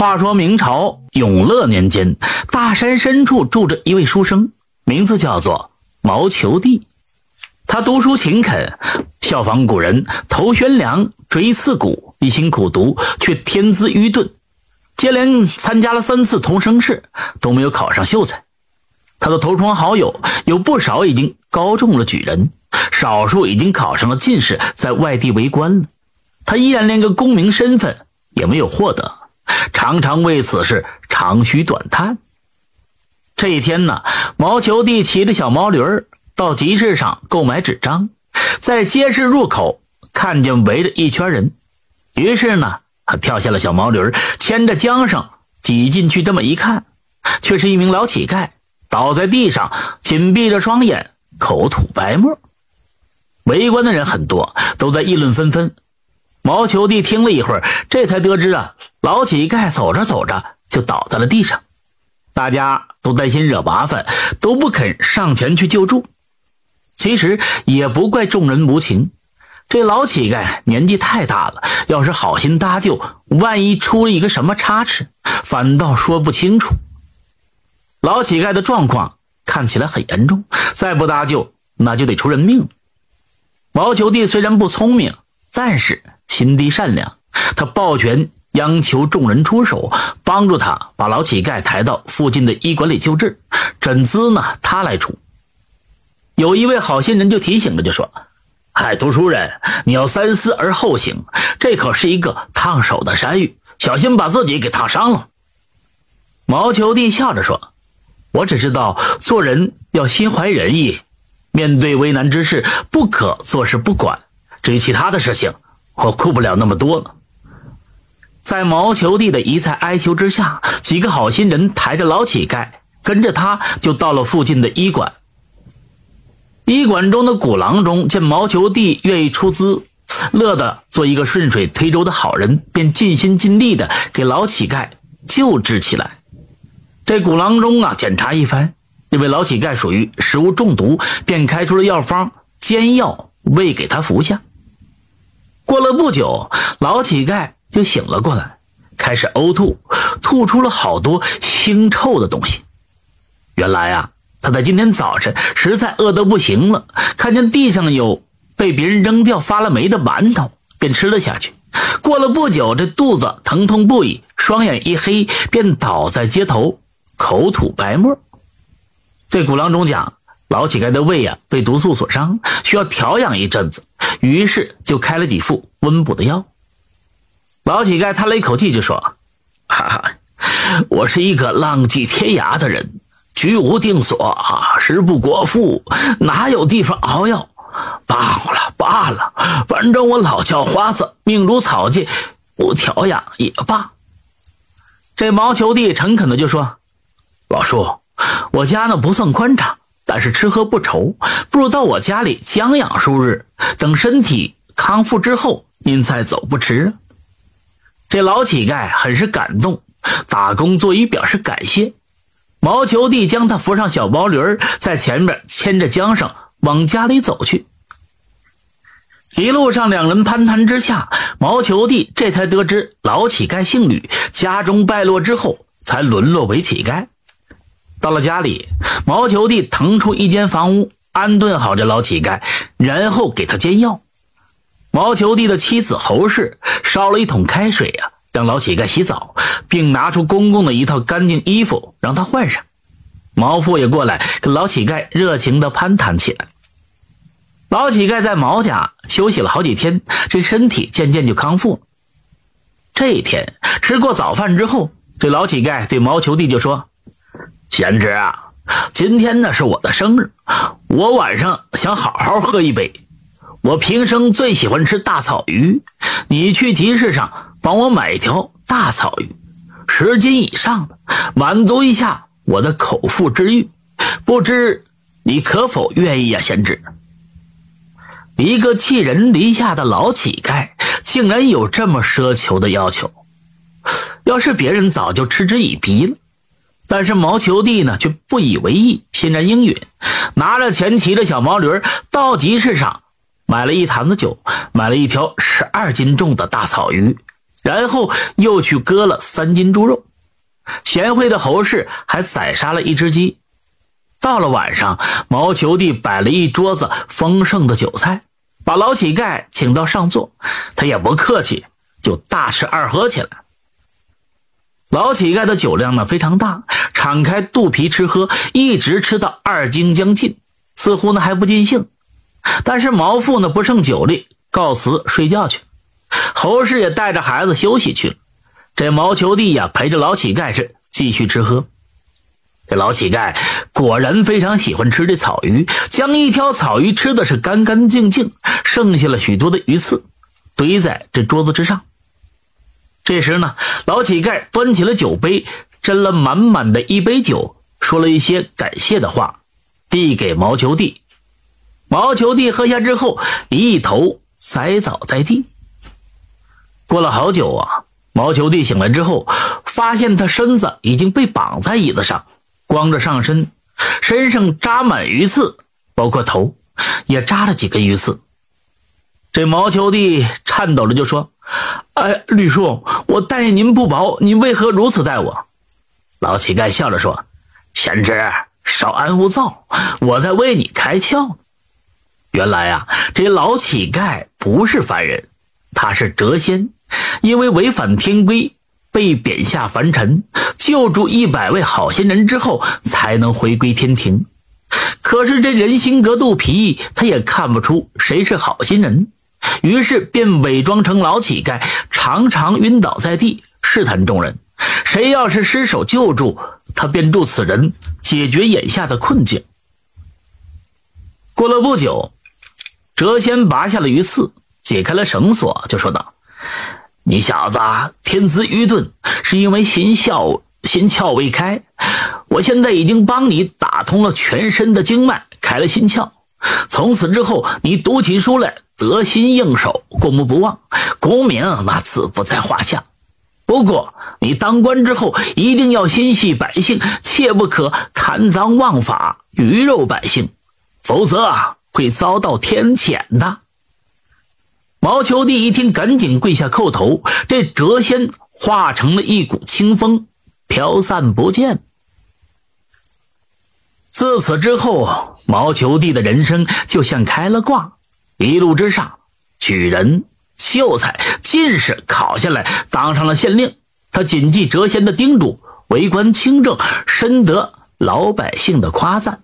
话说明朝永乐年间，大山深处住着一位书生，名字叫做毛球弟。他读书勤恳，效仿古人，头悬梁，锥刺股，一心苦读，却天资愚钝。接连参加了三次童生试，都没有考上秀才。他的同窗好友有不少已经高中了举人，少数已经考上了进士，在外地为官了。他依然连个功名身份也没有获得。常常为此事长吁短叹。这一天呢，毛球弟骑着小毛驴儿到集市上购买纸张，在街市入口看见围着一圈人，于是呢，他跳下了小毛驴儿，牵着缰绳挤进去。这么一看，却是一名老乞丐倒在地上，紧闭着双眼，口吐白沫。围观的人很多，都在议论纷纷。毛球弟听了一会儿，这才得知啊，老乞丐走着走着就倒在了地上，大家都担心惹麻烦，都不肯上前去救助。其实也不怪众人无情，这老乞丐年纪太大了，要是好心搭救，万一出了一个什么差池，反倒说不清楚。老乞丐的状况看起来很严重，再不搭救，那就得出人命了。毛球弟虽然不聪明，但是。心地善良，他抱拳央求众人出手帮助他把老乞丐抬到附近的医馆里救治，诊资呢他来出。有一位好心人就提醒了，就说：“哎，读书人，你要三思而后行，这可是一个烫手的山芋，小心把自己给烫伤了。”毛球弟笑着说：“我只知道做人要心怀仁义，面对危难之事不可坐视不管，至于其他的事情。”我顾不了那么多了。在毛球弟的一再哀求之下，几个好心人抬着老乞丐，跟着他就到了附近的医馆。医馆中的古郎中见毛球弟愿意出资，乐得做一个顺水推舟的好人，便尽心尽力的给老乞丐救治起来。这古郎中啊，检查一番，认为老乞丐属于食物中毒，便开出了药方煎药喂给他服下。过了不久，老乞丐就醒了过来，开始呕吐，吐出了好多腥臭的东西。原来啊，他在今天早晨实在饿得不行了，看见地上有被别人扔掉发了霉的馒头，便吃了下去。过了不久，这肚子疼痛不已，双眼一黑，便倒在街头，口吐白沫。这古郎中讲，老乞丐的胃啊被毒素所伤，需要调养一阵子。于是就开了几副温补的药。老乞丐叹了一口气，就说：“哈哈，我是一个浪迹天涯的人，居无定所啊，食不果腹，哪有地方熬药？罢了罢了，反正我老叫花子，命如草芥，不调养也罢。”这毛球弟诚恳的就说：“老叔，我家呢不算宽敞。”但是吃喝不愁，不如到我家里将养数日，等身体康复之后，您再走不迟。这老乞丐很是感动，打工作揖表示感谢。毛球弟将他扶上小毛驴儿，在前面牵着缰绳往家里走去。一路上，两人攀谈之下，毛球弟这才得知老乞丐姓吕，家中败落之后，才沦落为乞丐。到了家里，毛球弟腾出一间房屋，安顿好这老乞丐，然后给他煎药。毛球弟的妻子侯氏烧了一桶开水呀，让老乞丐洗澡，并拿出公公的一套干净衣服让他换上。毛父也过来跟老乞丐热情地攀谈起来。老乞丐在毛家休息了好几天，这身体渐渐就康复了。这一天吃过早饭之后，这老乞丐对毛球弟就说。贤侄啊，今天呢是我的生日，我晚上想好好喝一杯。我平生最喜欢吃大草鱼，你去集市上帮我买一条大草鱼，十斤以上的，满足一下我的口腹之欲。不知你可否愿意啊，贤侄？一个寄人篱下的老乞丐，竟然有这么奢求的要求，要是别人早就嗤之以鼻了。但是毛球弟呢却不以为意，欣然应允，拿着钱骑着小毛驴到集市上买了一坛子酒，买了一条十二斤重的大草鱼，然后又去割了三斤猪肉。贤惠的侯氏还宰杀了一只鸡。到了晚上，毛球弟摆了一桌子丰盛的酒菜，把老乞丐请到上座，他也不客气，就大吃二喝起来。老乞丐的酒量呢非常大，敞开肚皮吃喝，一直吃到二更将近，似乎呢还不尽兴。但是毛父呢不胜酒力，告辞睡觉去。侯氏也带着孩子休息去了。这毛球弟呀陪着老乞丐是继续吃喝。这老乞丐果然非常喜欢吃这草鱼，将一条草鱼吃的是干干净净，剩下了许多的鱼刺，堆在这桌子之上。这时呢，老乞丐端起了酒杯，斟了满满的一杯酒，说了一些感谢的话，递给毛球弟。毛球弟喝下之后，一头栽倒在地。过了好久啊，毛球弟醒来之后，发现他身子已经被绑在椅子上，光着上身，身上扎满鱼刺，包括头也扎了几根鱼刺。这毛球弟颤抖着就说。哎，吕叔，我待您不薄，您为何如此待我？老乞丐笑着说：“贤侄，稍安勿躁，我在为你开窍呢。”原来啊，这老乞丐不是凡人，他是谪仙，因为违反天规被贬下凡尘，救助一百位好心人之后，才能回归天庭。可是这人心隔肚皮，他也看不出谁是好心人。于是便伪装成老乞丐，常常晕倒在地，试探众人：谁要是失手救助他，便助此人解决眼下的困境。过了不久，谪仙拔下了鱼刺，解开了绳索，就说道：“你小子天资愚钝，是因为心窍心窍未开。我现在已经帮你打通了全身的经脉，开了心窍。从此之后，你读起书来。”得心应手，过目不忘，功名那自不在话下。不过你当官之后，一定要心系百姓，切不可贪赃枉法，鱼肉百姓，否则会遭到天谴的。毛球弟一听，赶紧跪下叩头。这谪仙化成了一股清风，飘散不见。自此之后，毛球弟的人生就像开了挂。一路之上，举人、秀才、进士考下来，当上了县令。他谨记谪仙的叮嘱，为官清正，深得老百姓的夸赞。